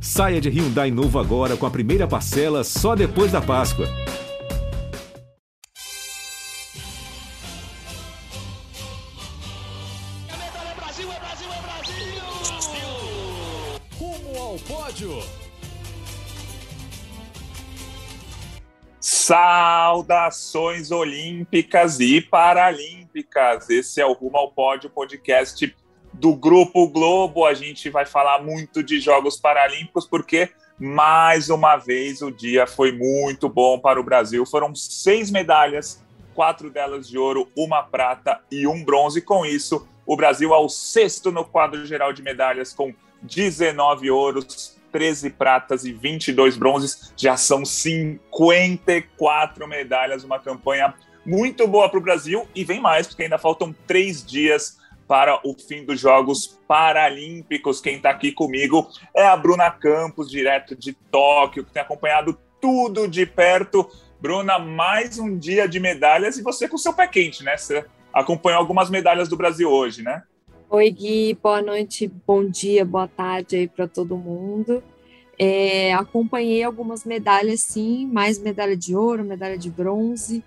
Saia de Hyundai novo agora com a primeira parcela só depois da Páscoa. É Brasil, é Brasil, é Brasil! Rumo ao pódio. Saudações olímpicas e paralímpicas. Esse é o Rumo ao Pódio podcast do Grupo Globo. A gente vai falar muito de Jogos Paralímpicos porque mais uma vez o dia foi muito bom para o Brasil. Foram seis medalhas, quatro delas de ouro, uma prata e um bronze. Com isso, o Brasil ao sexto no quadro geral de medalhas com 19 ouros, 13 pratas e 22 bronzes, já são 54 medalhas, uma campanha muito boa para o Brasil e vem mais, porque ainda faltam três dias para o fim dos Jogos Paralímpicos. Quem está aqui comigo é a Bruna Campos, direto de Tóquio, que tem acompanhado tudo de perto. Bruna, mais um dia de medalhas e você com seu pé quente, né? Você acompanhou algumas medalhas do Brasil hoje, né? Oi, Gui, boa noite, bom dia, boa tarde aí para todo mundo. É, acompanhei algumas medalhas, sim, mais medalha de ouro, medalha de bronze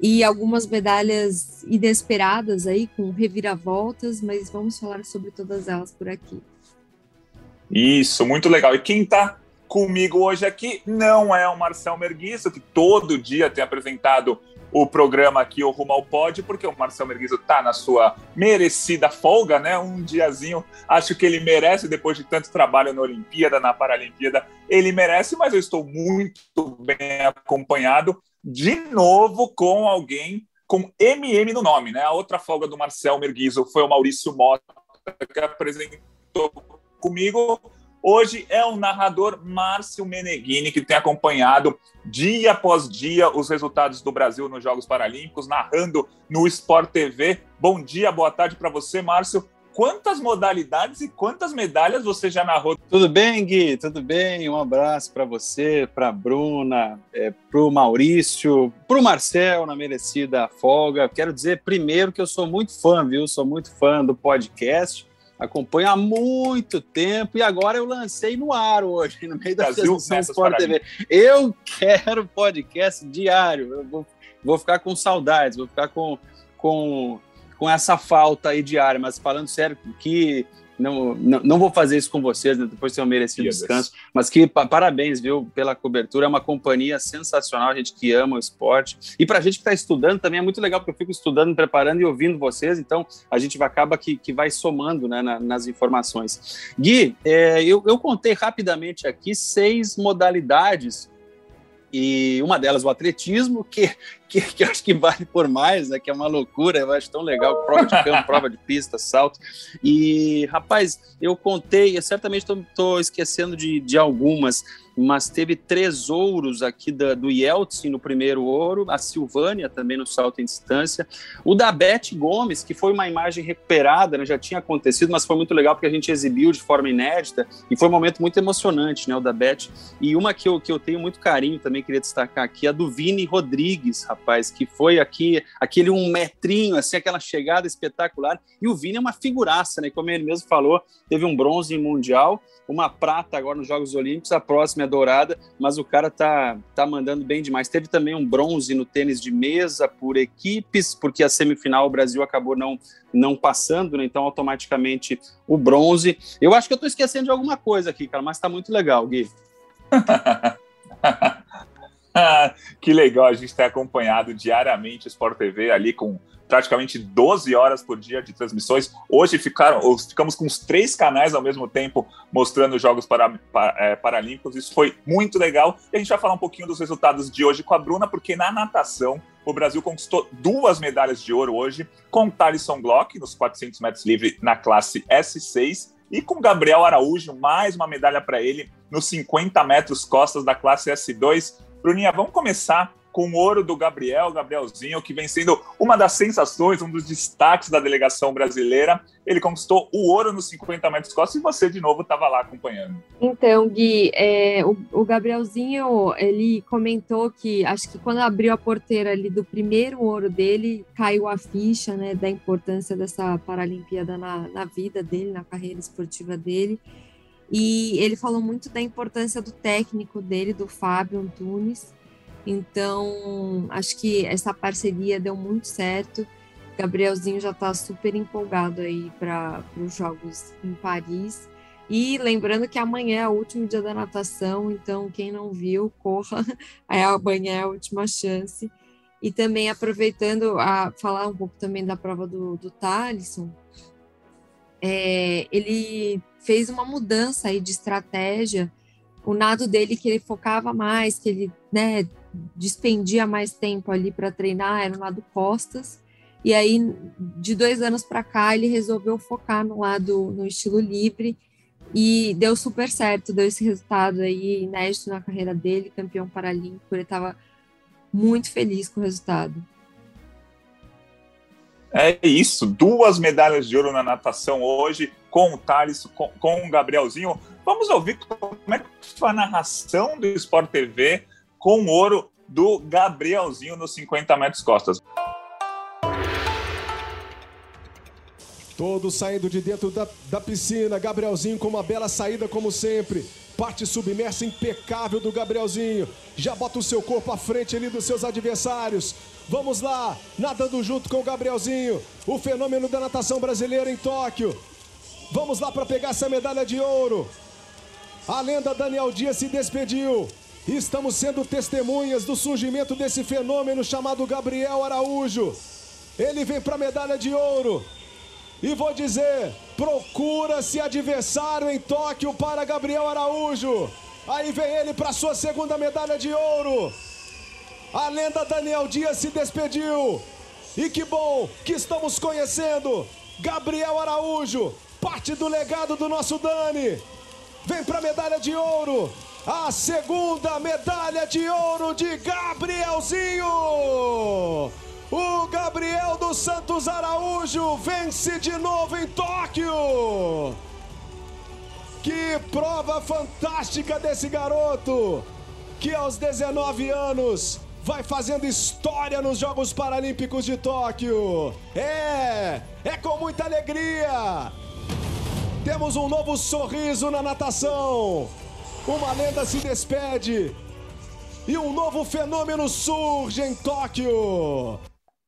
e algumas medalhas inesperadas aí, com reviravoltas, mas vamos falar sobre todas elas por aqui. Isso, muito legal. E quem está comigo hoje aqui não é o Marcel Merguizo, que todo dia tem apresentado o programa aqui, o Rumo ao porque o Marcel Merguizo está na sua merecida folga, né? Um diazinho, acho que ele merece, depois de tanto trabalho na Olimpíada, na Paralimpíada, ele merece, mas eu estou muito bem acompanhado, de novo com alguém com MM no nome, né? A outra folga do Marcel Merguizo foi o Maurício Mota, que apresentou comigo Hoje é o narrador Márcio Meneghini, que tem acompanhado dia após dia os resultados do Brasil nos Jogos Paralímpicos, narrando no Sport TV. Bom dia, boa tarde para você, Márcio. Quantas modalidades e quantas medalhas você já narrou? Tudo bem, Gui? Tudo bem? Um abraço para você, para Bruna, é, para o Maurício, para o Marcel na merecida folga. Quero dizer primeiro que eu sou muito fã, viu? Sou muito fã do podcast acompanho há muito tempo e agora eu lancei no ar hoje, no meio da transmissão Sport TV. Eu quero podcast diário, eu vou, vou ficar com saudades, vou ficar com, com, com essa falta aí diária, mas falando sério, que não, não, não, vou fazer isso com vocês, né? depois ter um merecido descanso, mas que parabéns, viu, pela cobertura, é uma companhia sensacional, a gente que ama o esporte, e para a gente que está estudando também é muito legal, porque eu fico estudando, preparando e ouvindo vocês, então a gente acaba que, que vai somando né, na, nas informações. Gui, é, eu, eu contei rapidamente aqui seis modalidades. E uma delas o atletismo, que, que, que acho que vale por mais, né, que é uma loucura, eu acho tão legal, prova de campo, prova de pista, salto, e rapaz, eu contei, eu certamente estou esquecendo de, de algumas, mas teve três ouros aqui da, do Yeltsin no primeiro ouro, a Silvânia também no salto em distância, o da Beth Gomes, que foi uma imagem recuperada, né, já tinha acontecido, mas foi muito legal porque a gente exibiu de forma inédita e foi um momento muito emocionante, né, o da Beth. E uma que eu, que eu tenho muito carinho também, queria destacar aqui, a do Vini Rodrigues, rapaz, que foi aqui, aquele um metrinho, assim, aquela chegada espetacular. E o Vini é uma figuraça, né, como ele mesmo falou, teve um bronze em Mundial, uma prata agora nos Jogos Olímpicos, a próxima é dourada, mas o cara tá, tá mandando bem demais. Teve também um bronze no tênis de mesa por equipes, porque a semifinal o Brasil acabou não, não passando, né? então automaticamente o bronze. Eu acho que eu tô esquecendo de alguma coisa aqui, cara, mas tá muito legal, Gui. que legal, a gente tem acompanhado diariamente o Sport TV ali com praticamente 12 horas por dia de transmissões. Hoje ficaram, ficamos com os três canais ao mesmo tempo mostrando os Jogos para, para, é, Paralímpicos. Isso foi muito legal. E a gente vai falar um pouquinho dos resultados de hoje com a Bruna, porque na natação o Brasil conquistou duas medalhas de ouro hoje, com Thalisson Glock nos 400 metros livre na classe S6 e com Gabriel Araújo, mais uma medalha para ele nos 50 metros costas da classe S2. Bruninha, vamos começar com o ouro do Gabriel, Gabrielzinho, que vem sendo uma das sensações, um dos destaques da delegação brasileira. Ele conquistou o ouro nos 50 metros costas e você, de novo, estava lá acompanhando. Então, Gui, é, o, o, Gabrielzinho, ele comentou que, acho que quando abriu a porteira ali do primeiro ouro dele, caiu a ficha, né, da importância dessa Paralimpíada na, na vida dele, na carreira esportiva dele. E ele falou muito da importância do técnico dele, do Fábio Antunes. Então, acho que essa parceria deu muito certo. Gabrielzinho já está super empolgado aí para os Jogos em Paris. E lembrando que amanhã é o último dia da natação, então quem não viu, corra, amanhã é a última chance. E também aproveitando a falar um pouco também da prova do, do Thalisson, é, ele fez uma mudança aí de estratégia. O nado dele que ele focava mais, que ele né, despendia mais tempo ali para treinar, era o nado costas. E aí, de dois anos para cá, ele resolveu focar no lado no estilo livre e deu super certo, deu esse resultado aí inédito na carreira dele, campeão paralímpico. Ele estava muito feliz com o resultado. É isso, duas medalhas de ouro na natação hoje, com o Thales, com, com o Gabrielzinho. Vamos ouvir como é que foi a narração do Sport TV com o ouro do Gabrielzinho nos 50 metros costas. Todos saindo de dentro da, da piscina. Gabrielzinho com uma bela saída, como sempre. Parte submersa impecável do Gabrielzinho. Já bota o seu corpo à frente ali dos seus adversários. Vamos lá, nadando junto com o Gabrielzinho. O fenômeno da natação brasileira em Tóquio. Vamos lá para pegar essa medalha de ouro. A lenda Daniel Dias se despediu. Estamos sendo testemunhas do surgimento desse fenômeno chamado Gabriel Araújo. Ele vem para a medalha de ouro. E vou dizer, procura-se adversário em Tóquio para Gabriel Araújo. Aí vem ele para sua segunda medalha de ouro. A lenda Daniel Dias se despediu. E que bom que estamos conhecendo Gabriel Araújo, parte do legado do nosso Dani. Vem para a medalha de ouro. A segunda medalha de ouro de Gabrielzinho. O Gabriel dos Santos Araújo vence de novo em Tóquio. Que prova fantástica desse garoto, que aos 19 anos vai fazendo história nos Jogos Paralímpicos de Tóquio. É, é com muita alegria. Temos um novo sorriso na natação. Uma lenda se despede. E um novo fenômeno surge em Tóquio.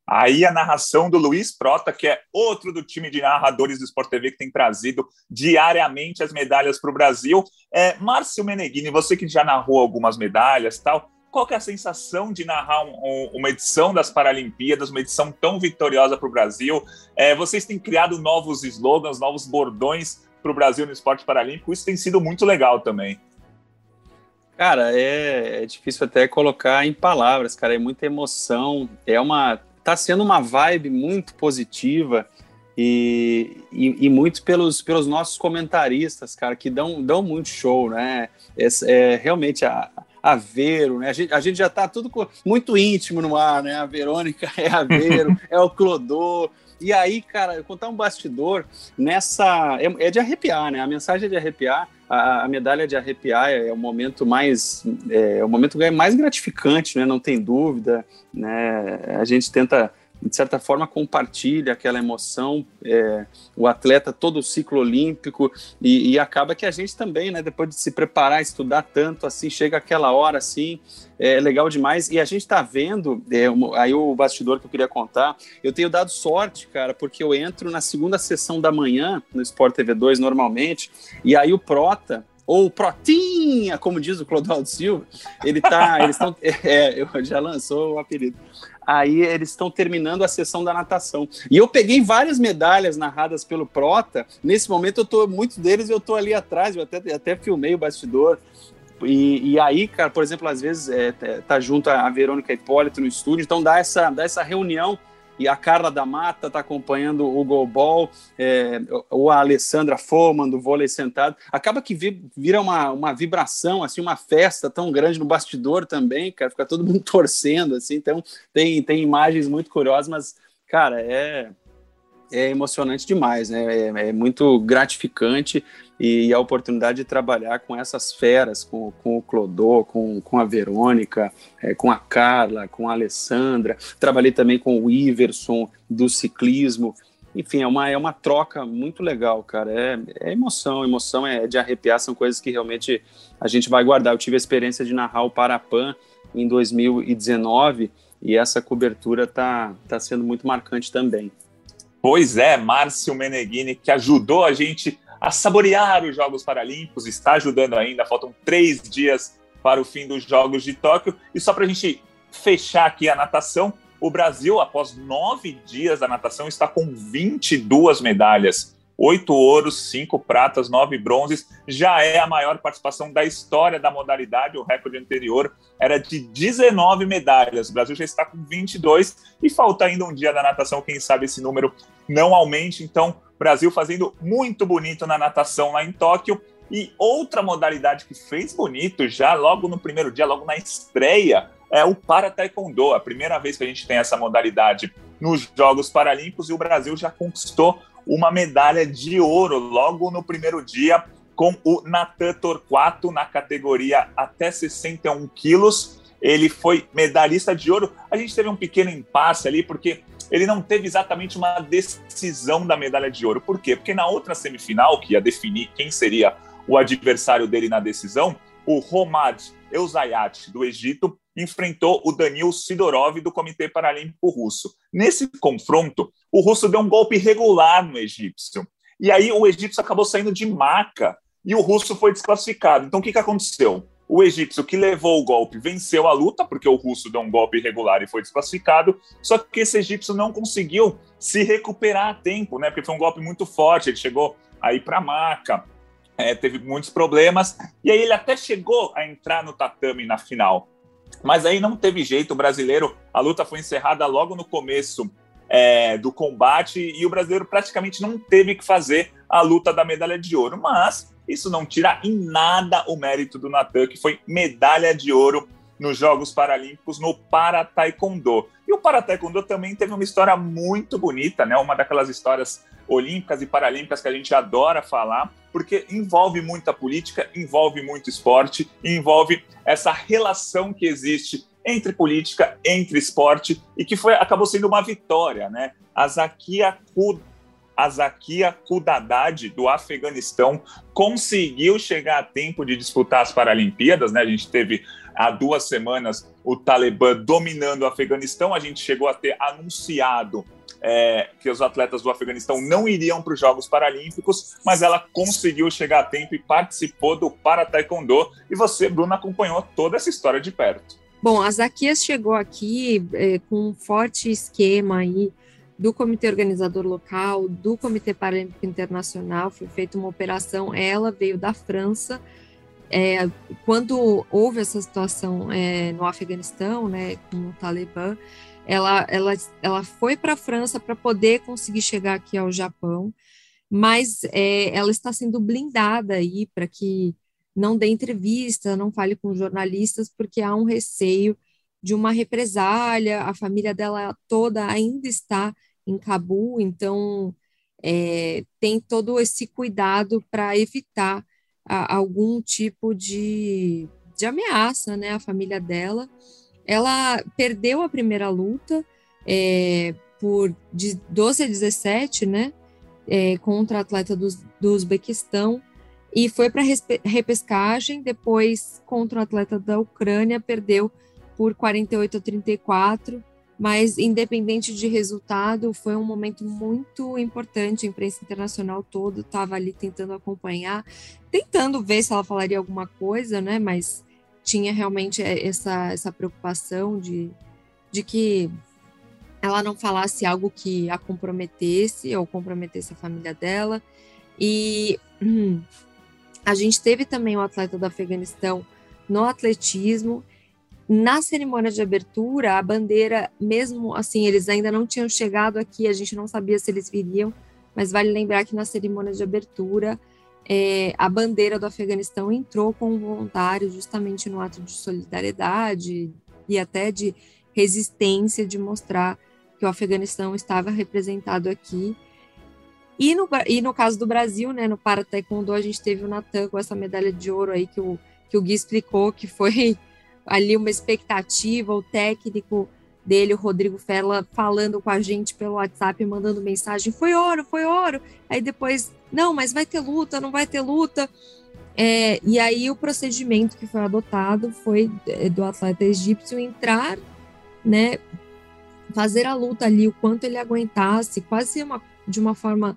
Aí a narração do Luiz Prota, que é outro do time de narradores do Sport TV que tem trazido diariamente as medalhas para o Brasil. É, Márcio Meneghini, você que já narrou algumas medalhas tal, qual que é a sensação de narrar um, um, uma edição das Paralimpíadas, uma edição tão vitoriosa para o Brasil? É, vocês têm criado novos slogans, novos bordões para o Brasil no esporte paralímpico, isso tem sido muito legal também. Cara, é, é, difícil até colocar em palavras, cara. É muita emoção. É uma tá sendo uma vibe muito positiva e, e, e, muito pelos, pelos nossos comentaristas, cara, que dão, dão muito show, né? É, é realmente a, a Vero, né? A gente, a gente já tá tudo muito íntimo no ar, né? A Verônica é a Vero, é o Clodô. E aí, cara, eu contar um bastidor nessa. É, é de arrepiar, né? A mensagem é de arrepiar a, a, medalha de arrepiar é o momento mais é, é, o momento mais gratificante, né? Não tem dúvida, né? A gente tenta de certa forma compartilha aquela emoção, é, o atleta todo o ciclo olímpico e, e, acaba que a gente também, né, depois de se preparar, estudar tanto, assim, chega aquela hora, assim, é legal demais e a gente está vendo, é, aí o bastidor que eu queria contar, eu tenho dado sorte, cara, porque eu entro na segunda sessão da manhã no Sport TV 2 normalmente e aí o Prota, ou Protinha, como diz o Clodoaldo Silva, ele tá, eles estão, é, já lançou o apelido aí eles estão terminando a sessão da natação. E eu peguei várias medalhas narradas pelo Prota. Nesse momento eu tô, muitos deles eu tô ali atrás, eu até, até filmei o bastidor. E, e aí, cara, por exemplo, às vezes é, tá junto a Verônica Hipólito no estúdio, então dá essa, dá essa reunião e a Carla da Mata está acompanhando o Golbol, é, ou a Alessandra Foman do vôlei sentado. Acaba que vira uma, uma vibração, assim, uma festa tão grande no bastidor também, cara, fica todo mundo torcendo, assim, então tem, tem imagens muito curiosas, mas, cara, é, é emocionante demais, né? É, é, muito gratificante e a oportunidade de trabalhar com essas feras, com, com o Clodô, com, com a Verônica, é, com a Carla, com a Alessandra. Trabalhei também com o Iverson do ciclismo. enfim, é uma, é uma troca muito legal, cara. É, é emoção, emoção é de arrepiar, são coisas que realmente a gente vai guardar. Eu tive a experiência de narrar o Parapan em 2019 e essa cobertura tá, tá sendo muito marcante também. Pois é, Márcio Meneghini, que ajudou a gente a saborear os Jogos Paralímpicos, está ajudando ainda, faltam três dias para o fim dos Jogos de Tóquio. E só para a gente fechar aqui a natação, o Brasil, após nove dias da natação, está com 22 medalhas. Oito ouros, cinco pratas, nove bronzes. Já é a maior participação da história da modalidade. O recorde anterior era de 19 medalhas. O Brasil já está com 22 e falta ainda um dia da natação. Quem sabe esse número não aumente. Então, Brasil fazendo muito bonito na natação lá em Tóquio. E outra modalidade que fez bonito já logo no primeiro dia, logo na estreia, é o para taekwondo. A primeira vez que a gente tem essa modalidade nos Jogos Paralímpicos e o Brasil já conquistou uma medalha de ouro logo no primeiro dia com o Natan Torquato na categoria até 61 quilos. Ele foi medalhista de ouro. A gente teve um pequeno impasse ali porque ele não teve exatamente uma decisão da medalha de ouro. Por quê? Porque na outra semifinal, que ia definir quem seria o adversário dele na decisão, o Romad Eusayat, do Egito, enfrentou o Danil Sidorov, do Comitê Paralímpico Russo. Nesse confronto, o russo deu um golpe irregular no egípcio. E aí o egípcio acabou saindo de maca e o russo foi desclassificado. Então o que, que aconteceu? O egípcio que levou o golpe venceu a luta, porque o russo deu um golpe irregular e foi desclassificado. Só que esse egípcio não conseguiu se recuperar a tempo, né? Porque foi um golpe muito forte. Ele chegou aí para maca, é, teve muitos problemas. E aí ele até chegou a entrar no tatame na final. Mas aí não teve jeito, o brasileiro, a luta foi encerrada logo no começo é, do combate e o brasileiro praticamente não teve que fazer a luta da medalha de ouro. Mas isso não tira em nada o mérito do Natan, que foi medalha de ouro nos Jogos Paralímpicos no Para Taekwondo. E o Para Taekwondo também teve uma história muito bonita, né? Uma daquelas histórias olímpicas e paralímpicas que a gente adora falar, porque envolve muita política, envolve muito esporte, envolve essa relação que existe entre política, entre esporte e que foi acabou sendo uma vitória, né? A Zakia Kud a Zakia Kudadad, do Afeganistão, conseguiu chegar a tempo de disputar as Paralimpíadas, né? A gente teve há duas semanas o Talibã dominando o Afeganistão, a gente chegou a ter anunciado é, que os atletas do Afeganistão não iriam para os Jogos Paralímpicos, mas ela conseguiu chegar a tempo e participou do Para Taekwondo. E você, Bruna, acompanhou toda essa história de perto. Bom, a Zaquias chegou aqui é, com um forte esquema aí do comitê organizador local, do Comitê Paralímpico Internacional, foi feita uma operação, ela veio da França, é, quando houve essa situação é, no Afeganistão, né, com o Talibã, ela, ela, ela foi para a França para poder conseguir chegar aqui ao Japão, mas é, ela está sendo blindada aí para que não dê entrevista, não fale com jornalistas, porque há um receio de uma represália. A família dela toda ainda está em Cabul, então é, tem todo esse cuidado para evitar a, algum tipo de, de ameaça, né? A família dela. Ela perdeu a primeira luta é, por de 12 a 17, né? É, contra a atleta do, do Uzbequistão e foi para repescagem. Depois, contra o atleta da Ucrânia, perdeu por 48 a 34. Mas, independente de resultado, foi um momento muito importante. A imprensa internacional toda estava ali tentando acompanhar, tentando ver se ela falaria alguma coisa, né? Mas tinha realmente essa, essa preocupação de, de que ela não falasse algo que a comprometesse ou comprometesse a família dela. E hum, a gente teve também um atleta do Afeganistão no atletismo. Na cerimônia de abertura, a bandeira, mesmo assim, eles ainda não tinham chegado aqui, a gente não sabia se eles viriam, mas vale lembrar que na cerimônia de abertura, é, a bandeira do Afeganistão entrou com um voluntário justamente no ato de solidariedade e até de resistência de mostrar que o Afeganistão estava representado aqui. E no, e no caso do Brasil, né, no Para Taekwondo, a gente teve o Natan com essa medalha de ouro aí que o, que o Gui explicou, que foi ali uma expectativa, o técnico dele, o Rodrigo Ferla, falando com a gente pelo WhatsApp, mandando mensagem: foi ouro, foi ouro. Aí depois, não, mas vai ter luta, não vai ter luta. É, e aí o procedimento que foi adotado foi é, do atleta egípcio entrar, né, fazer a luta ali o quanto ele aguentasse, quase uma, de uma forma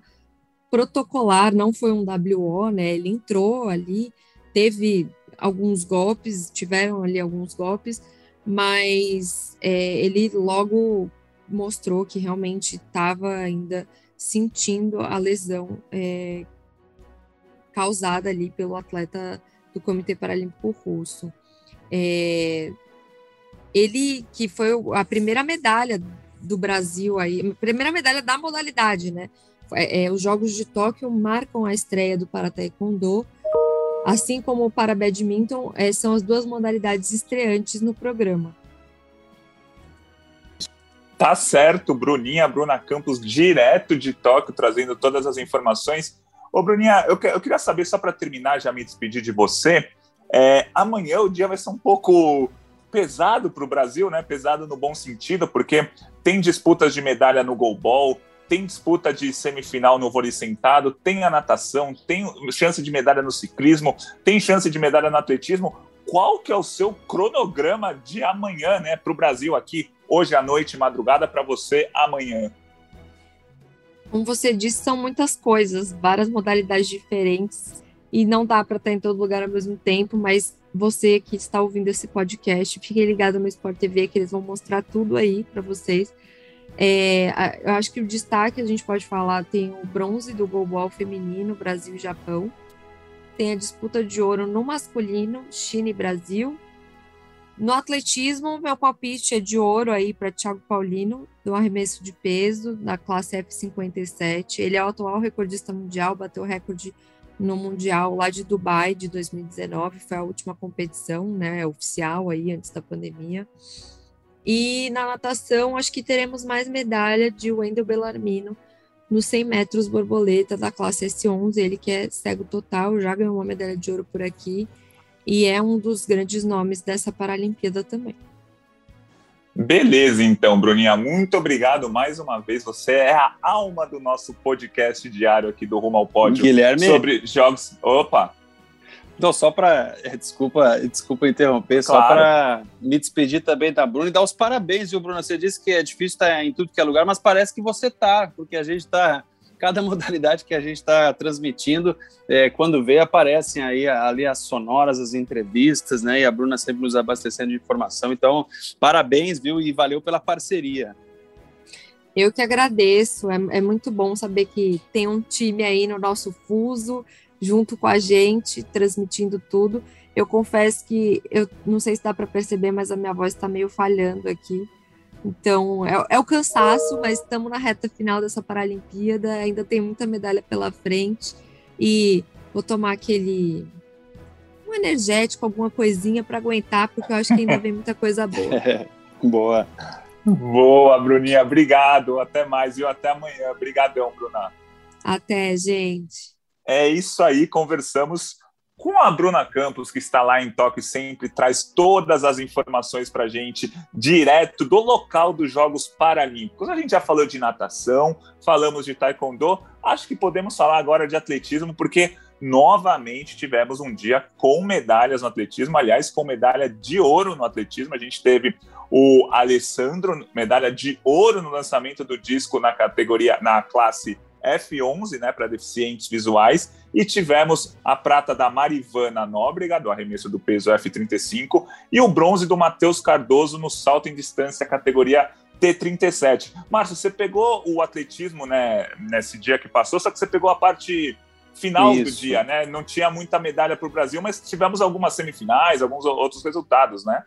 protocolar, não foi um WO, né? Ele entrou ali, teve alguns golpes, tiveram ali alguns golpes, mas é, ele logo mostrou que realmente estava ainda sentindo a lesão é, causada ali pelo atleta do Comitê Paralímpico Russo. É, ele que foi a primeira medalha do Brasil aí, a primeira medalha da modalidade, né? É, é, os Jogos de Tóquio marcam a estreia do para taekwondo, assim como para badminton, é, são as duas modalidades estreantes no programa. Tá certo, Bruninha, Bruna Campos, direto de Tóquio, trazendo todas as informações. Ô, Bruninha, eu, eu queria saber, só para terminar, já me despedir de você, é, amanhã o dia vai ser um pouco pesado para o Brasil, né? Pesado no bom sentido, porque tem disputas de medalha no goalball, tem disputa de semifinal no vôlei sentado, tem a natação, tem chance de medalha no ciclismo, tem chance de medalha no atletismo. Qual que é o seu cronograma de amanhã, né, para o Brasil aqui, hoje à noite, madrugada, para você amanhã? Como você disse, são muitas coisas, várias modalidades diferentes, e não dá para estar em todo lugar ao mesmo tempo, mas você que está ouvindo esse podcast, fique ligado no Sport TV, que eles vão mostrar tudo aí para vocês. É, eu acho que o destaque a gente pode falar tem o bronze do goalball feminino Brasil e Japão, tem a disputa de ouro no masculino China e Brasil. No atletismo, meu palpite é de ouro aí para Thiago Paulino, do arremesso de peso, da classe F57. Ele é o atual recordista mundial, bateu o recorde no Mundial lá de Dubai de 2019, foi a última competição né, oficial aí antes da pandemia. E na natação, acho que teremos mais medalha de Wendel Bellarmino nos 100 metros borboleta da classe S11. Ele que é cego total, já ganhou uma medalha de ouro por aqui e é um dos grandes nomes dessa Paralimpíada também. Beleza, então, Bruninha, muito obrigado mais uma vez. Você é a alma do nosso podcast diário aqui do Rumo ao Pódio. Guilherme. Sobre jogos. Opa! Então, só para. É, desculpa, desculpa interromper, claro. só para me despedir também da Bruna e dar os parabéns, viu, Bruna? Você disse que é difícil estar em tudo que é lugar, mas parece que você está, porque a gente está. Cada modalidade que a gente está transmitindo, é, quando vê, aparecem aí ali as sonoras, as entrevistas, né? E a Bruna sempre nos abastecendo de informação. Então, parabéns, viu? E valeu pela parceria. Eu que agradeço. É, é muito bom saber que tem um time aí no nosso fuso junto com a gente, transmitindo tudo. Eu confesso que eu não sei se dá para perceber, mas a minha voz está meio falhando aqui. Então, é, é o cansaço, mas estamos na reta final dessa Paralimpíada, ainda tem muita medalha pela frente e vou tomar aquele um energético, alguma coisinha para aguentar, porque eu acho que ainda vem muita coisa boa. boa. Boa, Bruninha, obrigado. Até mais, viu? Até amanhã. Obrigadão, Bruna. Até, gente. É isso aí, conversamos com a Bruna Campos, que está lá em Tóquio, sempre traz todas as informações para a gente, direto do local dos Jogos Paralímpicos. A gente já falou de natação, falamos de taekwondo, acho que podemos falar agora de atletismo, porque novamente tivemos um dia com medalhas no atletismo, aliás, com medalha de ouro no atletismo. A gente teve o Alessandro, medalha de ouro no lançamento do disco na categoria, na classe F11, né, para deficientes visuais, e tivemos a prata da Marivana Nóbrega, do arremesso do peso F35, e o bronze do Matheus Cardoso no salto em distância, categoria T37. Márcio, você pegou o atletismo né, nesse dia que passou, só que você pegou a parte final Isso. do dia, né? Não tinha muita medalha para o Brasil, mas tivemos algumas semifinais, alguns outros resultados, né?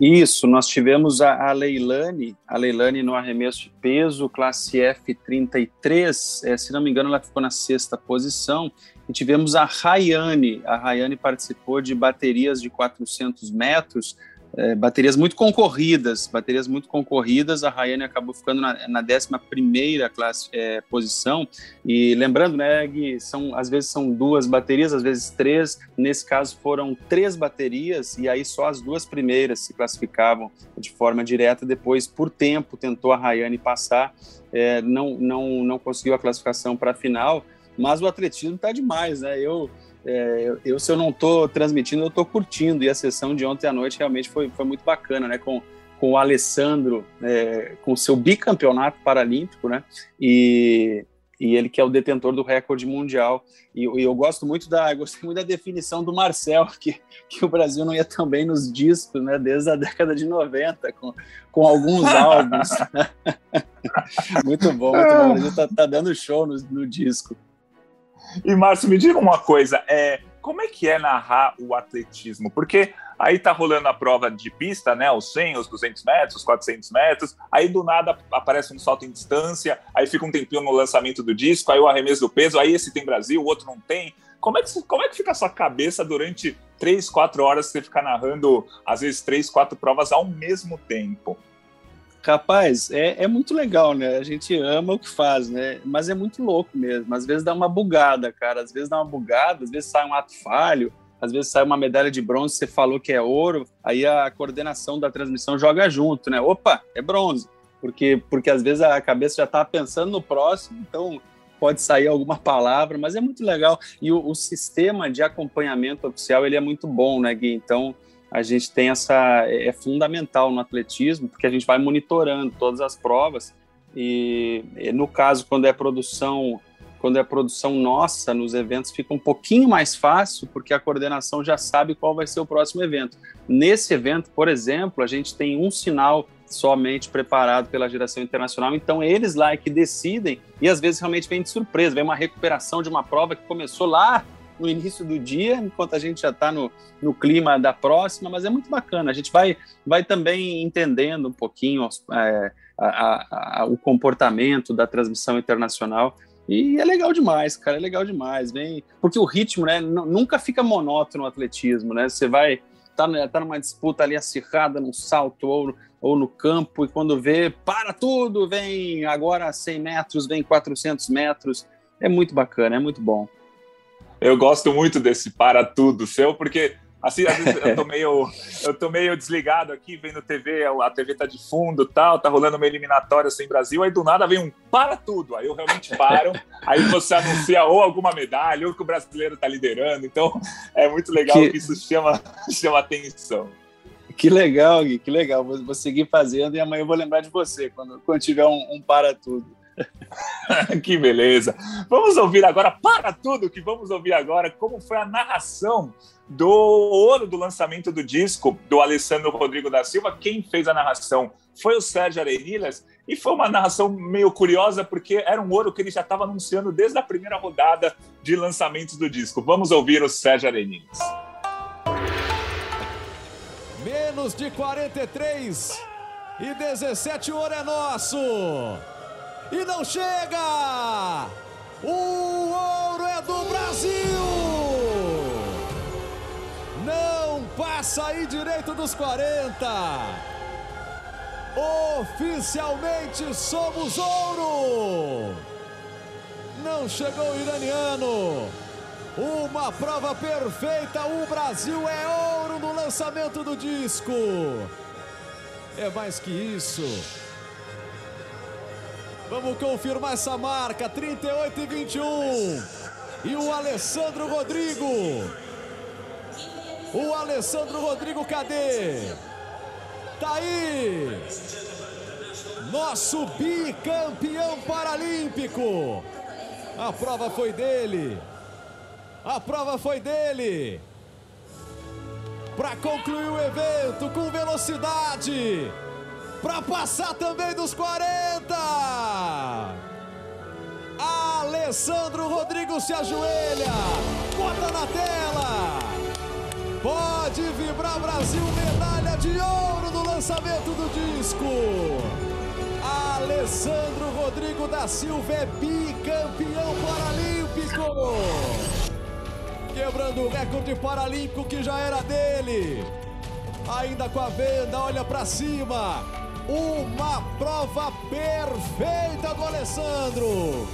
Isso, nós tivemos a, a Leilani, a Leilani no arremesso de peso, classe F33, é, se não me engano ela ficou na sexta posição, e tivemos a Rayane, a Rayane participou de baterias de 400 metros, é, baterias muito concorridas, baterias muito concorridas. A Rayane acabou ficando na, na 11 classe, é, posição. E lembrando, né, Gui, são, às vezes são duas baterias, às vezes três. Nesse caso foram três baterias, e aí só as duas primeiras se classificavam de forma direta. Depois, por tempo, tentou a Rayane passar, é, não, não, não conseguiu a classificação para a final. Mas o atletismo está demais, né? Eu é, eu, se eu não estou transmitindo, eu estou curtindo. E a sessão de ontem à noite realmente foi, foi muito bacana, né? Com, com o Alessandro, é, com seu bicampeonato paralímpico, né? E, e ele que é o detentor do recorde mundial. E, e eu gosto muito da, gostei muito da definição do Marcel, que, que o Brasil não ia tão bem nos discos, né? Desde a década de 90, com, com alguns álbuns. muito bom, muito bom. O Brasil tá, tá dando show no, no disco. E, Márcio, me diga uma coisa, é, como é que é narrar o atletismo? Porque aí tá rolando a prova de pista, né, os 100, os 200 metros, os 400 metros, aí do nada aparece um salto em distância, aí fica um tempinho no lançamento do disco, aí o arremesso do peso, aí esse tem Brasil, o outro não tem. Como é que, como é que fica a sua cabeça durante três, quatro horas que você fica narrando, às vezes, três, quatro provas ao mesmo tempo? Rapaz, é, é muito legal, né? A gente ama o que faz, né? Mas é muito louco mesmo. Às vezes dá uma bugada, cara. Às vezes dá uma bugada, às vezes sai um ato falho, às vezes sai uma medalha de bronze, você falou que é ouro, aí a coordenação da transmissão joga junto, né? Opa, é bronze. Porque, porque às vezes a cabeça já tá pensando no próximo, então pode sair alguma palavra, mas é muito legal. E o, o sistema de acompanhamento oficial, ele é muito bom, né, Gui? Então, a gente tem essa é, é fundamental no atletismo porque a gente vai monitorando todas as provas e, no caso quando é produção quando é produção nossa nos eventos fica um pouquinho mais fácil porque a coordenação já sabe qual vai ser o próximo evento. Nesse evento por exemplo a gente tem um sinal somente preparado pela geração internacional então eles lá é que decidem e às vezes realmente vem de surpresa vem uma recuperação de uma prova que começou lá no início do dia, enquanto a gente já está no, no clima da próxima, mas é muito bacana. A gente vai, vai também entendendo um pouquinho é, a, a, a, o comportamento da transmissão internacional. E é legal demais, cara, é legal demais. Vem, porque o ritmo, né, nunca fica monótono no atletismo, né? Você vai tá, tá numa disputa ali acirrada, num salto ou, ou no campo, e quando vê, para tudo, vem agora 100 metros, vem 400 metros. É muito bacana, é muito bom. Eu gosto muito desse para tudo seu, porque assim, às vezes eu tô meio, eu tô meio desligado aqui, vendo TV, a TV tá de fundo tal, tá rolando uma eliminatória sem Brasil, aí do nada vem um para tudo, aí eu realmente paro, aí você anuncia ou alguma medalha, ou que o brasileiro tá liderando, então é muito legal que, que isso chama, chama atenção. Que legal, Gui, que legal, vou, vou, seguir fazendo e amanhã eu vou lembrar de você, quando, quando tiver um, um para tudo. que beleza. Vamos ouvir agora, para tudo que vamos ouvir agora, como foi a narração do ouro do lançamento do disco do Alessandro Rodrigo da Silva. Quem fez a narração foi o Sérgio Arenilhas e foi uma narração meio curiosa porque era um ouro que ele já estava anunciando desde a primeira rodada de lançamentos do disco. Vamos ouvir o Sérgio Arenilhas. Menos de 43 e 17 ouro é nosso e não chega! O ouro é do Brasil! Não passa aí direito dos 40. Oficialmente somos ouro! Não chegou o iraniano. Uma prova perfeita. O Brasil é ouro no lançamento do disco. É mais que isso. Vamos confirmar essa marca, 38 e 21. E o Alessandro Rodrigo. O Alessandro Rodrigo, cadê? Tá aí. Nosso bicampeão paralímpico. A prova foi dele. A prova foi dele. Para concluir o evento com velocidade para passar também dos 40. Alessandro Rodrigo se ajoelha, bota na tela. Pode vibrar Brasil, medalha de ouro no lançamento do disco. Alessandro Rodrigo da Silva é bicampeão paralímpico. Quebrando o recorde paralímpico que já era dele. ainda com a venda, olha para cima. Uma prova perfeita do Alessandro.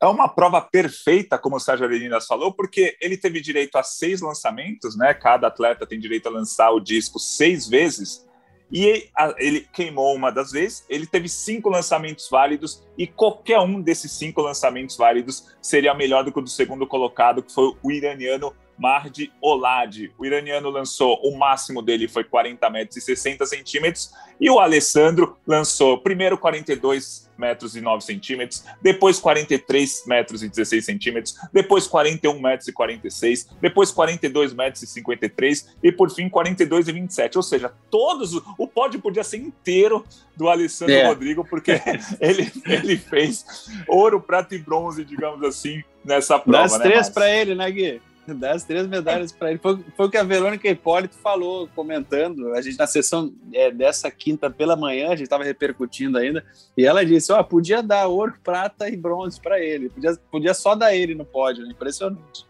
É uma prova perfeita, como o Sérgio Areninas falou, porque ele teve direito a seis lançamentos, né? Cada atleta tem direito a lançar o disco seis vezes. E ele queimou uma das vezes, ele teve cinco lançamentos válidos, e qualquer um desses cinco lançamentos válidos seria melhor do que o do segundo colocado, que foi o iraniano Mardi Olad. O iraniano lançou, o máximo dele foi 40 metros e 60 centímetros, e o Alessandro lançou primeiro 42 metros e 9 centímetros, depois 43 metros e 16 centímetros, depois 41 metros e 46, depois 42 metros e 53 e por fim 42 e 27. Ou seja, todos o pódio podia ser inteiro do Alessandro é. Rodrigo, porque ele, ele fez ouro, prata e bronze, digamos assim, nessa prova. Das né, três para ele, né, Gui? Dá as três medalhas para ele. Foi, foi, o que a Verônica Hipólito falou, comentando. A gente, na sessão é, dessa quinta pela manhã, a gente estava repercutindo ainda, e ela disse: Ó, oh, podia dar ouro, prata e bronze para ele. Podia, podia só dar ele no pódio, né? Impressionante.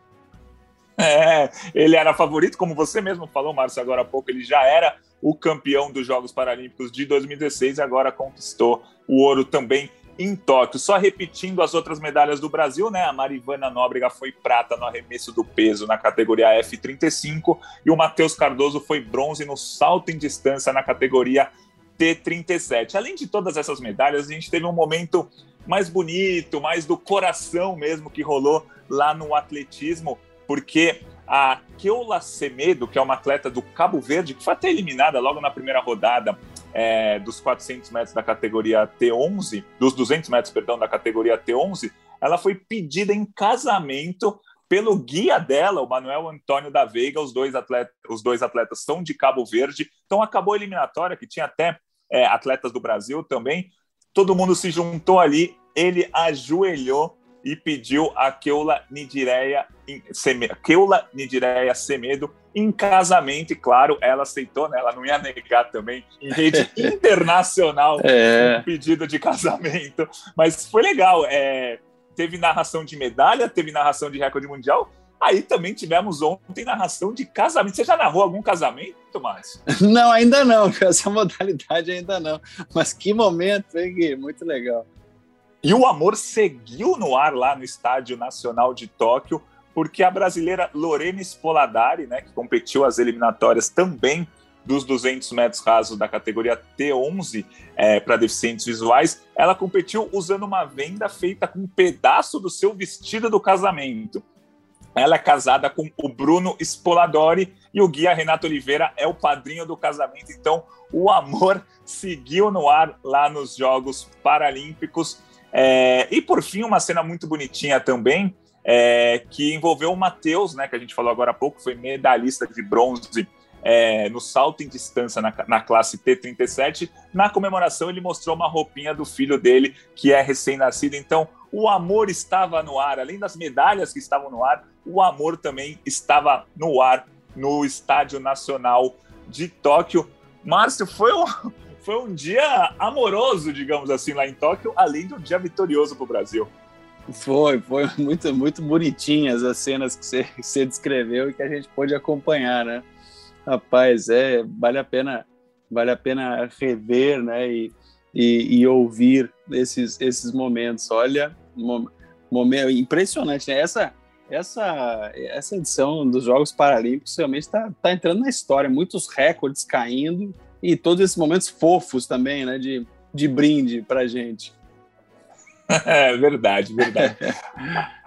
É, ele era favorito, como você mesmo falou, Márcio, agora há pouco. Ele já era o campeão dos Jogos Paralímpicos de 2016 e agora conquistou o ouro também em Tóquio. Só repetindo as outras medalhas do Brasil, né? A Marivana Nóbrega foi prata no arremesso do peso na categoria F35 e o Matheus Cardoso foi bronze no salto em distância na categoria T37. Além de todas essas medalhas, a gente teve um momento mais bonito, mais do coração mesmo que rolou lá no atletismo, porque a Keula Semedo, que é uma atleta do Cabo Verde, que foi até eliminada logo na primeira rodada é, dos 400 metros da categoria T11, dos 200 metros, perdão, da categoria T11, ela foi pedida em casamento pelo guia dela, o Manuel Antônio da Veiga. Os dois, atletas, os dois atletas são de Cabo Verde, então acabou a eliminatória, que tinha até é, atletas do Brasil também. Todo mundo se juntou ali, ele ajoelhou e pediu a Keula Nidireia, Keula Nidireia Semedo em casamento, e claro, ela aceitou, né? Ela não ia negar também em rede internacional é. um pedido de casamento. Mas foi legal. É, teve narração de medalha, teve narração de recorde mundial. Aí também tivemos ontem narração de casamento. Você já narrou algum casamento, Márcio? Não, ainda não. Essa modalidade ainda não. Mas que momento, hein, Gui? Muito legal. E o amor seguiu no ar lá no Estádio Nacional de Tóquio, porque a brasileira Lorena Spoladari, né, que competiu as eliminatórias também dos 200 metros rasos da categoria T11 é, para deficientes visuais, ela competiu usando uma venda feita com um pedaço do seu vestido do casamento. Ela é casada com o Bruno Spoladori e o guia Renato Oliveira é o padrinho do casamento. Então, o amor seguiu no ar lá nos Jogos Paralímpicos. É, e por fim, uma cena muito bonitinha também, é, que envolveu o Matheus, né, que a gente falou agora há pouco, foi medalhista de bronze é, no salto em distância na, na, classe T37. Na comemoração, ele mostrou uma roupinha do filho dele, que é recém-nascido. Então, o amor estava no ar, além das medalhas que estavam no ar, o amor também estava no ar no Estádio Nacional de Tóquio. Márcio, foi um, foi um dia amoroso, digamos assim, lá em Tóquio, além do dia vitorioso para o Brasil. Foi, foi muito, muito bonitinhas as cenas que você, que você descreveu e que a gente pôde acompanhar, né? Rapaz, é, vale a pena, vale a pena rever, né? E, e, e ouvir esses, esses momentos. Olha, momento impressionante, né? Essa, essa, essa edição dos Jogos Paralímpicos realmente está tá entrando na história, muitos recordes caindo e todos esses momentos fofos também, né, de, de brinde para gente. É verdade, verdade.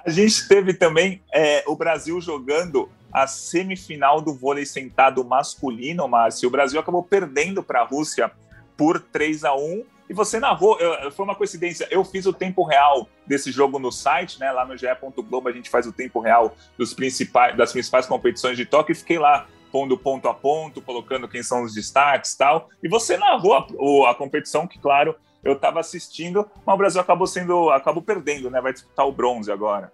a gente teve também é, o Brasil jogando a semifinal do vôlei sentado masculino, Márcio. O Brasil acabou perdendo para a Rússia por 3 a 1 e você narrou, foi uma coincidência, eu fiz o tempo real desse jogo no site, né? Lá no GE. Globo a gente faz o tempo real dos principais, das principais competições de toque e fiquei lá pondo ponto a ponto, colocando quem são os destaques tal. E você narrou a, a competição, que, claro, eu estava assistindo, mas o Brasil acabou sendo, acabou perdendo, né? Vai disputar o bronze agora.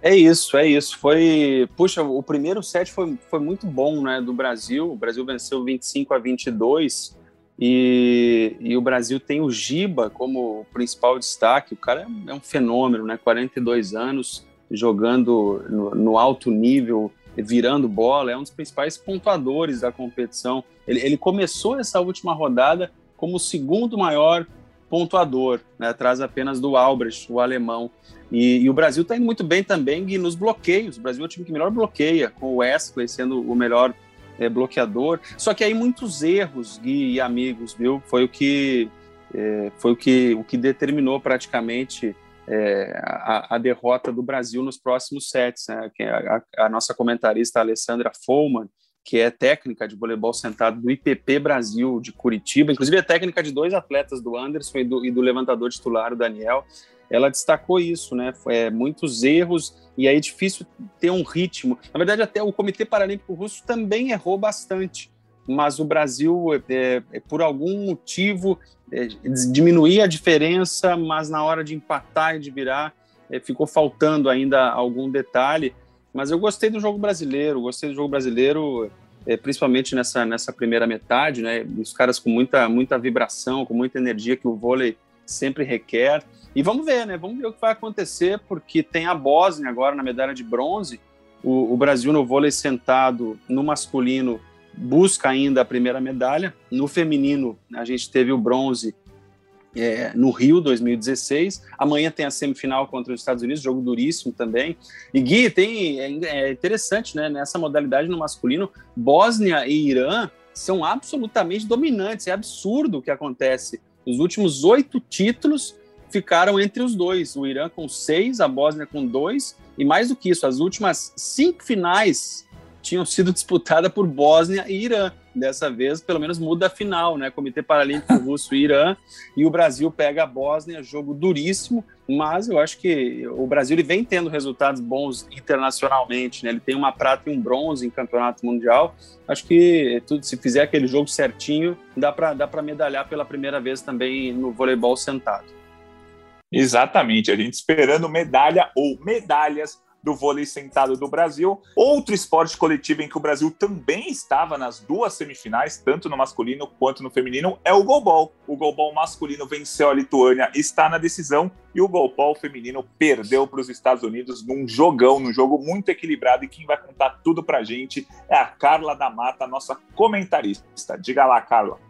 É isso, é isso. Foi, puxa, o primeiro set foi, foi muito bom, né, do Brasil. O Brasil venceu 25 a 22 e, e o Brasil tem o Giba como principal destaque. O cara é um fenômeno, né? 42 anos, jogando no, no alto nível virando bola, é um dos principais pontuadores da competição. Ele, ele começou essa última rodada como o segundo maior pontuador, né, atrás apenas do Albrecht, o alemão. E, e o Brasil está indo muito bem também nos bloqueios. O Brasil é o time que melhor bloqueia, com o Wesley sendo o melhor é, bloqueador. Só que aí muitos erros, Gui e amigos, viu? Foi o que é, foi o que, o que determinou praticamente é, a, a, derrota do Brasil nos próximos sets. Né? A, a, nossa comentarista Alessandra Follman, que é técnica de voleibol sentado do IPP Brasil de Curitiba, inclusive é técnica de dois atletas do Anderson e do, e do levantador titular, o Daniel, ela destacou isso, né? É, muitos erros e aí é difícil ter um ritmo. Na verdade, até o Comitê Paralímpico Russo também errou bastante, mas o Brasil, é, é, por algum motivo, é, diminuía a diferença, mas na hora de empatar e de virar, é, ficou faltando ainda algum detalhe. Mas eu gostei do jogo brasileiro, gostei do jogo brasileiro, é, principalmente nessa, nessa primeira metade, né? Os caras com muita, muita vibração, com muita energia que o vôlei sempre requer. E vamos ver, né? Vamos ver o que vai acontecer, porque tem a Bósnia agora na medalha de bronze. O, o Brasil no vôlei sentado no masculino busca ainda a primeira medalha. No feminino, a gente teve o bronze é, no Rio 2016. Amanhã tem a semifinal contra os Estados Unidos, jogo duríssimo também. E Gui, tem, é, é interessante, né? Nessa modalidade no masculino, Bósnia e Irã são absolutamente dominantes. É absurdo o que acontece. Os últimos oito títulos ficaram entre os dois. O Irã com seis, a Bósnia com dois. E mais do que isso, as últimas cinco finais tinham sido disputadas por Bósnia e Irã. Dessa vez, pelo menos muda a final, né? Comitê Paralímpico Russo e Irã, e o Brasil pega a Bósnia, jogo duríssimo, mas eu acho que o Brasil ele vem tendo resultados bons internacionalmente, né? Ele tem uma prata e um bronze em campeonato mundial. Acho que tudo, se fizer aquele jogo certinho, dá para dá para medalhar pela primeira vez também no voleibol sentado. Exatamente, a gente esperando medalha ou medalhas do vôlei sentado do Brasil. Outro esporte coletivo em que o Brasil também estava nas duas semifinais, tanto no masculino quanto no feminino, é o goalball. O goalball masculino venceu a Lituânia, está na decisão, e o goalball feminino perdeu para os Estados Unidos num jogão, num jogo muito equilibrado. E quem vai contar tudo para a gente é a Carla da Mata, nossa comentarista. Diga lá, Carla.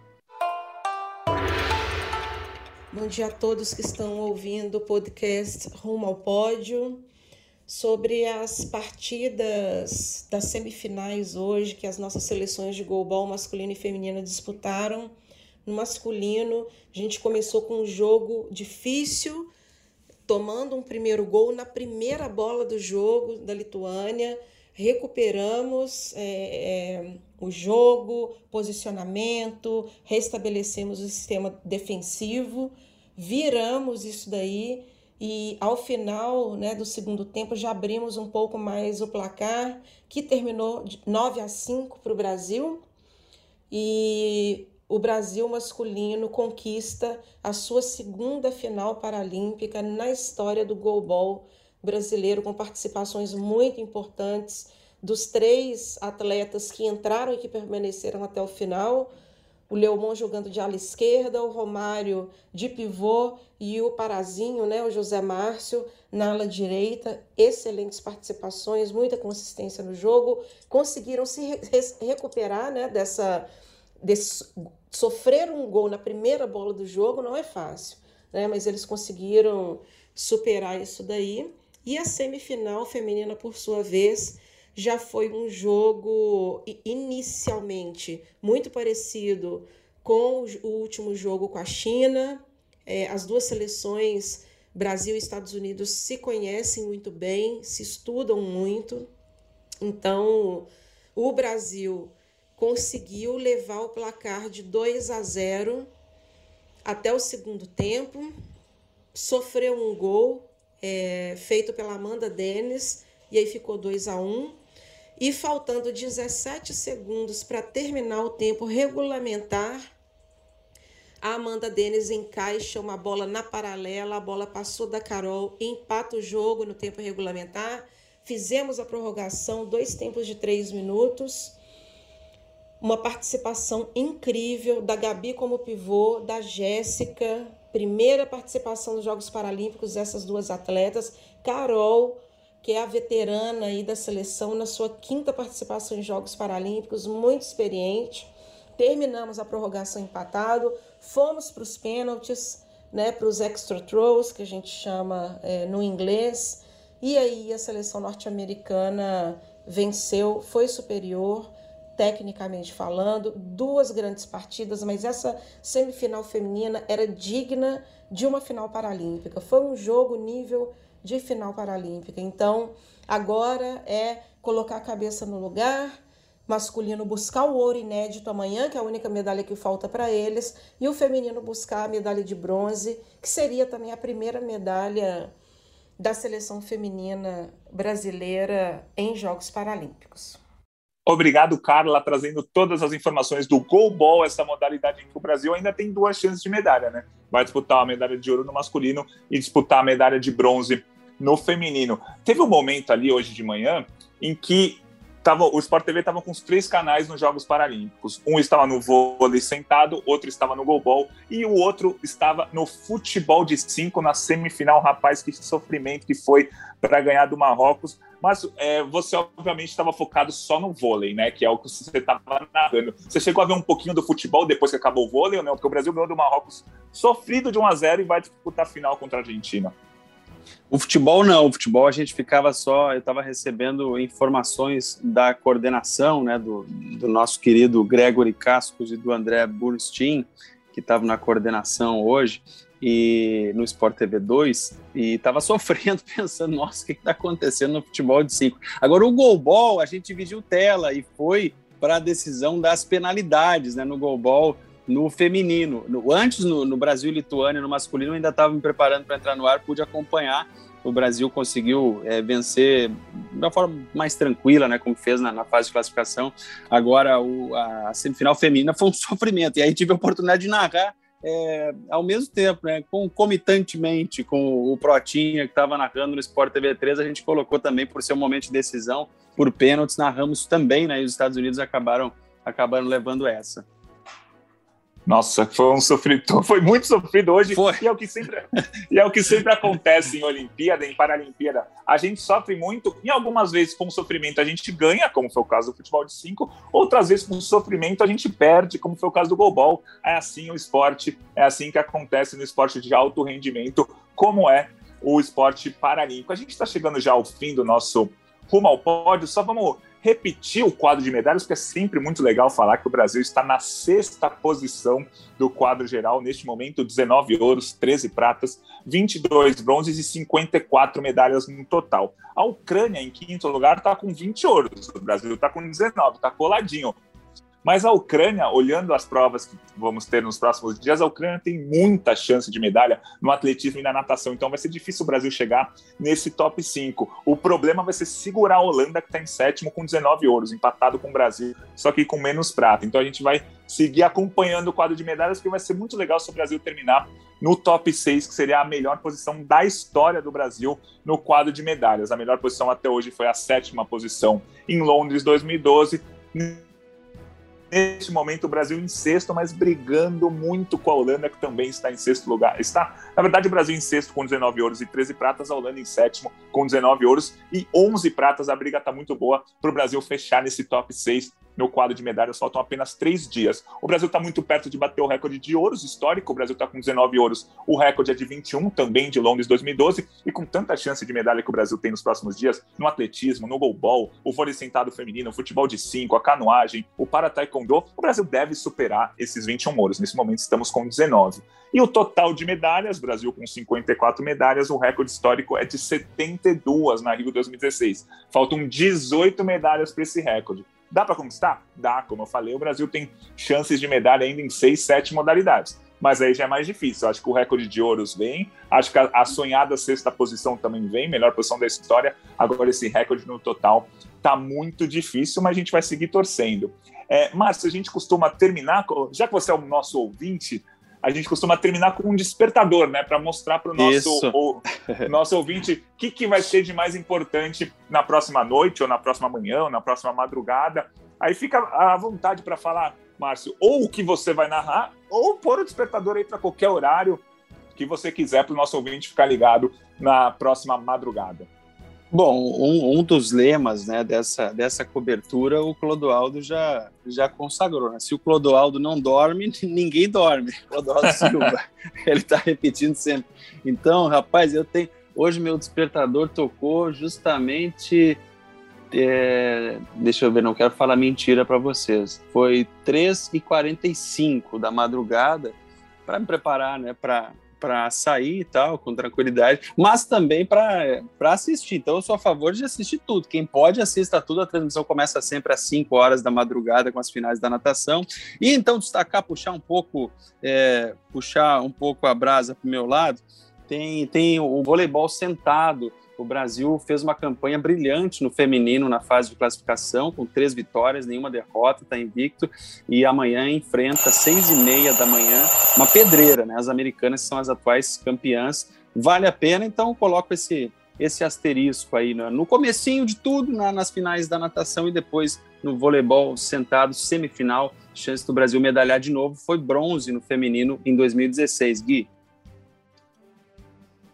Bom dia a todos que estão ouvindo o podcast Rumo ao Pódio sobre as partidas das semifinais hoje que as nossas seleções de goalball masculino e feminino disputaram. No masculino, a gente começou com um jogo difícil, tomando um primeiro gol na primeira bola do jogo da Lituânia. Recuperamos é, é, o jogo, posicionamento, restabelecemos o sistema defensivo, viramos isso daí e ao final né, do segundo tempo já abrimos um pouco mais o placar, que terminou de 9 a 5 para o Brasil. E o Brasil masculino conquista a sua segunda final paralímpica na história do goalball brasileiro, com participações muito importantes dos três atletas que entraram e que permaneceram até o final o Leomon jogando de ala esquerda, o Romário de pivô e o Parazinho, né, o José Márcio, na ala direita. Excelentes participações, muita consistência no jogo. Conseguiram se re recuperar né, dessa. Desse, sofrer um gol na primeira bola do jogo não é fácil, né, mas eles conseguiram superar isso daí. E a semifinal feminina, por sua vez, já foi um jogo inicialmente muito parecido com o último jogo com a China. É, as duas seleções, Brasil e Estados Unidos, se conhecem muito bem, se estudam muito. Então, o Brasil conseguiu levar o placar de 2 a 0 até o segundo tempo, sofreu um gol é, feito pela Amanda Dennis, e aí ficou 2 a 1 e faltando 17 segundos para terminar o tempo regulamentar, a Amanda Denis encaixa uma bola na paralela, a bola passou da Carol, empata o jogo no tempo regulamentar. Fizemos a prorrogação, dois tempos de três minutos. Uma participação incrível da Gabi como pivô, da Jéssica, primeira participação nos Jogos Paralímpicos dessas duas atletas. Carol que é a veterana aí da seleção na sua quinta participação em Jogos Paralímpicos, muito experiente. Terminamos a prorrogação empatado, fomos para os pênaltis, né, para os extra throws, que a gente chama é, no inglês, e aí a seleção norte-americana venceu, foi superior, tecnicamente falando, duas grandes partidas, mas essa semifinal feminina era digna de uma final paralímpica. Foi um jogo nível de final paralímpica. Então, agora é colocar a cabeça no lugar, masculino buscar o ouro inédito amanhã, que é a única medalha que falta para eles, e o feminino buscar a medalha de bronze, que seria também a primeira medalha da seleção feminina brasileira em Jogos Paralímpicos. Obrigado, Carla, trazendo todas as informações do goalball, essa modalidade em que o Brasil ainda tem duas chances de medalha, né? Vai disputar a medalha de ouro no masculino e disputar a medalha de bronze no feminino. Teve um momento ali hoje de manhã em que tava, o Sport TV estava com os três canais nos Jogos Paralímpicos. Um estava no vôlei sentado, outro estava no goalball e o outro estava no futebol de cinco na semifinal. Rapaz, que sofrimento que foi para ganhar do Marrocos. Mas é, você, obviamente, estava focado só no vôlei, né? Que é o que você estava narrando. Você chegou a ver um pouquinho do futebol depois que acabou o vôlei ou não? Porque o Brasil ganhou do Marrocos sofrido de 1 a 0 e vai disputar a final contra a Argentina. O futebol não, o futebol a gente ficava só, eu estava recebendo informações da coordenação, né, do, do nosso querido Gregory Cascos e do André Burstein, que estavam na coordenação hoje, e no Sport TV 2 e estava sofrendo, pensando, nossa, o que está acontecendo no futebol de 5? Agora, o goalball, a gente dividiu tela e foi para a decisão das penalidades, né, no goalball no feminino. No, antes, no, no Brasil e Lituânia, no masculino, ainda estava me preparando para entrar no ar, pude acompanhar. O Brasil conseguiu é, vencer de uma forma mais tranquila, né, como fez na, na fase de classificação. Agora, o, a semifinal feminina foi um sofrimento. E aí tive a oportunidade de narrar é, ao mesmo tempo, né, concomitantemente com o Protinha, que estava narrando no Sport TV 3, a gente colocou também, por ser um momento de decisão, por pênaltis, narramos também, né, e os Estados Unidos acabaram, acabaram levando essa. Nossa, foi um sofrido, foi muito sofrido hoje. Foi. E é o que sempre, e é o que sempre acontece em Olimpíada, em Paralimpíada. A gente sofre muito, e algumas vezes com sofrimento a gente ganha, como foi o caso do futebol de cinco, outras vezes com sofrimento a gente perde, como foi o caso do goalball. É assim o esporte, é assim que acontece no esporte de alto rendimento, como é o esporte paralímpico. A gente está chegando já ao fim do nosso rumo ao pódio, só vamos repetir o quadro de medalhas, porque é sempre muito legal falar que o Brasil está na sexta posição do quadro geral, neste momento, 19 ouros, 13 pratas, 22 bronzes e 54 medalhas no total. A Ucrânia, em quinto lugar, está com 20 ouros, o Brasil está com 19, está coladinho. Mas a Ucrânia, olhando as provas que vamos ter nos próximos dias, a Ucrânia tem muita chance de medalha no atletismo e na natação. Então vai ser difícil o Brasil chegar nesse top 5. O problema vai ser segurar a Holanda, que está em sétimo com 19 ouros, empatado com o Brasil, só que com menos prata. Então a gente vai seguir acompanhando o quadro de medalhas, porque vai ser muito legal se o Brasil terminar no top 6, que seria a melhor posição da história do Brasil no quadro de medalhas. A melhor posição até hoje foi a sétima posição em Londres 2012 Neste momento, o Brasil em sexto, mas brigando muito com a Holanda, que também está em sexto lugar. Está, na verdade, o Brasil em sexto com 19 ouros e 13 pratas, a Holanda em sétimo com 19 ouros e 11 pratas. A briga está muito boa para o Brasil fechar nesse top 6 no quadro de medalhas, faltam apenas três dias. O Brasil está muito perto de bater o recorde de ouros histórico, o Brasil está com 19 ouros, o recorde é de 21, também de Londres 2012, e com tanta chance de medalha que o Brasil tem nos próximos dias, no atletismo, no goalball, o vôlei sentado feminino, o futebol de cinco, a canoagem, o para taekwondo, o Brasil deve superar esses 21 ouros. Nesse momento estamos com 19. E o total de medalhas, Brasil com 54 medalhas, o recorde histórico é de 72 na Rio 2016. Faltam 18 medalhas para esse recorde. Dá para conquistar? Dá, como eu falei, o Brasil tem chances de medalha ainda em seis, sete modalidades. Mas aí já é mais difícil. acho que o recorde de ouros vem, acho que a, sonhada sexta posição também vem, melhor posição da história. Agora, esse recorde no total tá muito difícil, mas a gente vai seguir torcendo. É, Márcio, a gente costuma terminar, já que você é o nosso ouvinte, a gente costuma terminar com um despertador, né? Para mostrar para o nosso, o, nosso ouvinte o que, que vai ser de mais importante na próxima noite, ou na próxima manhã, ou na próxima madrugada. Aí fica à vontade para falar, Márcio, ou o que você vai narrar, ou pôr o despertador aí para qualquer horário que você quiser para o nosso ouvinte ficar ligado na próxima madrugada. Bom, um, um, dos lemas né, dessa, dessa cobertura, o Clodoaldo já, já consagrou. Né? Se o Clodoaldo não dorme, ninguém dorme. Clodoaldo Silva, ele está repetindo sempre. Então, rapaz, eu tenho. Hoje meu despertador tocou justamente. É, deixa eu ver, não quero falar mentira para vocês. Foi 3h45 da madrugada para me preparar né, para para sair e tal, com tranquilidade, mas também para assistir. Então, eu sou a favor de assistir tudo. Quem pode, assista tudo. A transmissão começa sempre às 5 horas da madrugada, com as finais da natação. E então, destacar, puxar um pouco, é, puxar um pouco a brasa para o meu lado, tem, tem o voleibol sentado o Brasil fez uma campanha brilhante no feminino na fase de classificação, com três vitórias, nenhuma derrota, está invicto. E amanhã enfrenta, seis e meia da manhã, uma pedreira, né? As americanas são as atuais campeãs. Vale a pena, então coloco esse, esse asterisco aí no, no comecinho de tudo, na, nas finais da natação e depois no voleibol sentado, semifinal. Chance do Brasil medalhar de novo foi bronze no feminino em 2016. Gui.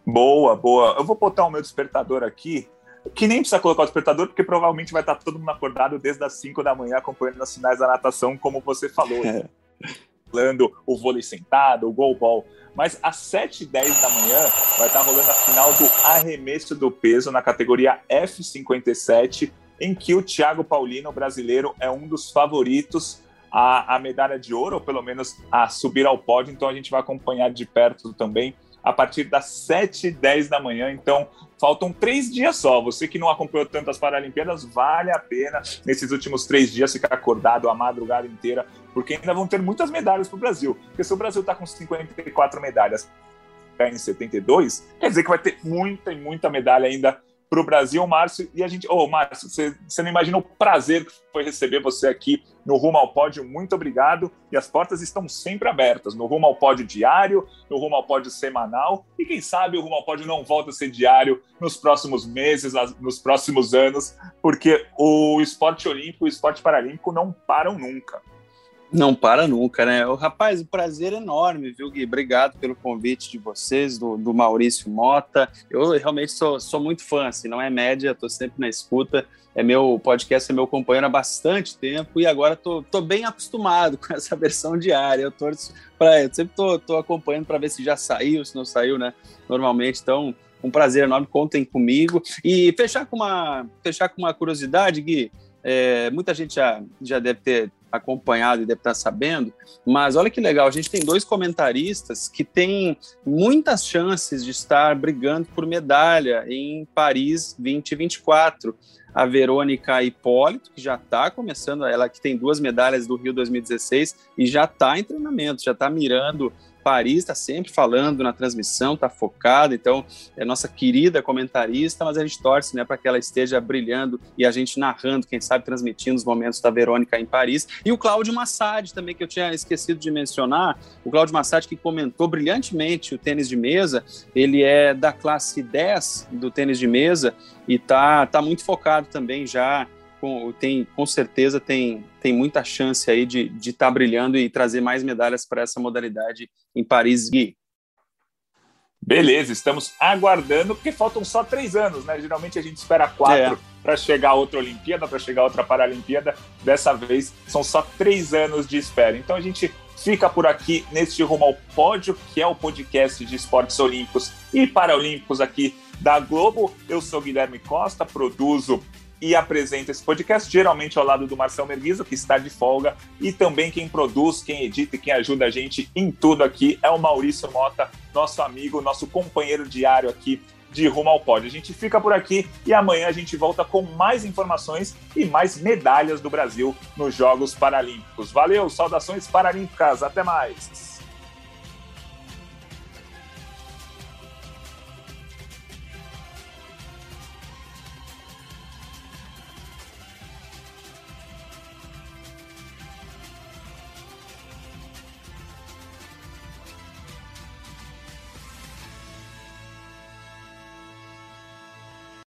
Boa, boa. Eu vou botar o meu despertador aqui, que nem precisa colocar o despertador, porque provavelmente vai estar todo mundo acordado desde as 5 da manhã acompanhando as finais da natação, como você falou. É. Falando o vôlei sentado, o goalball. Mas às 7h10 da manhã vai estar rolando a final do arremesso do peso na categoria F57, em que o Thiago Paulino, brasileiro, é um dos favoritos a medalha de ouro, ou pelo menos a subir ao pódio. Então a gente vai acompanhar de perto também a partir das 7 h 10 da manhã. Então, faltam três dias só. Você que não acompanhou tantas Paralimpíadas, vale a pena nesses últimos três dias ficar acordado a madrugada inteira, porque ainda vão ter muitas medalhas para o Brasil. Porque se o Brasil está com 54 medalhas em 72, quer dizer que vai ter muita e muita medalha ainda para o Brasil, Márcio. E a gente, ô, oh, Márcio, você, você não imagina o prazer que foi receber você aqui no Rumo ao Pódio. Muito obrigado. E as portas estão sempre abertas no Rumo ao Pódio diário, no Rumo ao Pódio semanal. E quem sabe o Rumo ao Pódio não volta a ser diário nos próximos meses, nos próximos anos, porque o esporte olímpico e o esporte paralímpico não param nunca. Não para nunca, né? O rapaz, o prazer é enorme, viu, Gui? Obrigado pelo convite de vocês, do, do Maurício Mota. Eu realmente sou, sou muito fã, assim, não é média, tô sempre na escuta. É meu podcast, é meu companheiro há bastante tempo e agora tô, tô bem acostumado com essa versão diária. Eu torço para, eu sempre tô, tô acompanhando para ver se já saiu, se não saiu, né? Normalmente, então, um prazer enorme, contem comigo. E fechar com uma, fechar com uma curiosidade, Gui. É, muita gente já, já deve ter acompanhado e deve estar sabendo, mas olha que legal, a gente tem dois comentaristas que têm muitas chances de estar brigando por medalha em Paris 2024. A Verônica Hipólito, que já está começando, ela que tem duas medalhas do Rio 2016 e já está em treinamento, já está mirando Paris está sempre falando na transmissão, está focada, então é nossa querida comentarista, mas a gente torce né, para que ela esteja brilhando e a gente narrando, quem sabe transmitindo os momentos da Verônica em Paris. E o Cláudio Massad também, que eu tinha esquecido de mencionar, o Cláudio Massad que comentou brilhantemente o tênis de mesa, ele é da classe 10 do tênis de mesa e tá, tá muito focado também já com, tem, com certeza tem, tem muita chance aí de estar de tá brilhando e trazer mais medalhas para essa modalidade em Paris. Gui. Beleza, estamos aguardando, porque faltam só três anos, né? Geralmente a gente espera quatro é. para chegar outra Olimpíada, para chegar outra Paralimpíada. Dessa vez são só três anos de espera. Então a gente fica por aqui neste Rumo ao Pódio, que é o podcast de esportes olímpicos e paralímpicos aqui da Globo. Eu sou Guilherme Costa, produzo e apresenta esse podcast, geralmente ao lado do Marcel Merguizo, que está de folga, e também quem produz, quem edita e quem ajuda a gente em tudo aqui é o Maurício Mota, nosso amigo, nosso companheiro diário aqui de Rumo ao Pódio. A gente fica por aqui e amanhã a gente volta com mais informações e mais medalhas do Brasil nos Jogos Paralímpicos. Valeu, saudações paralímpicas, até mais!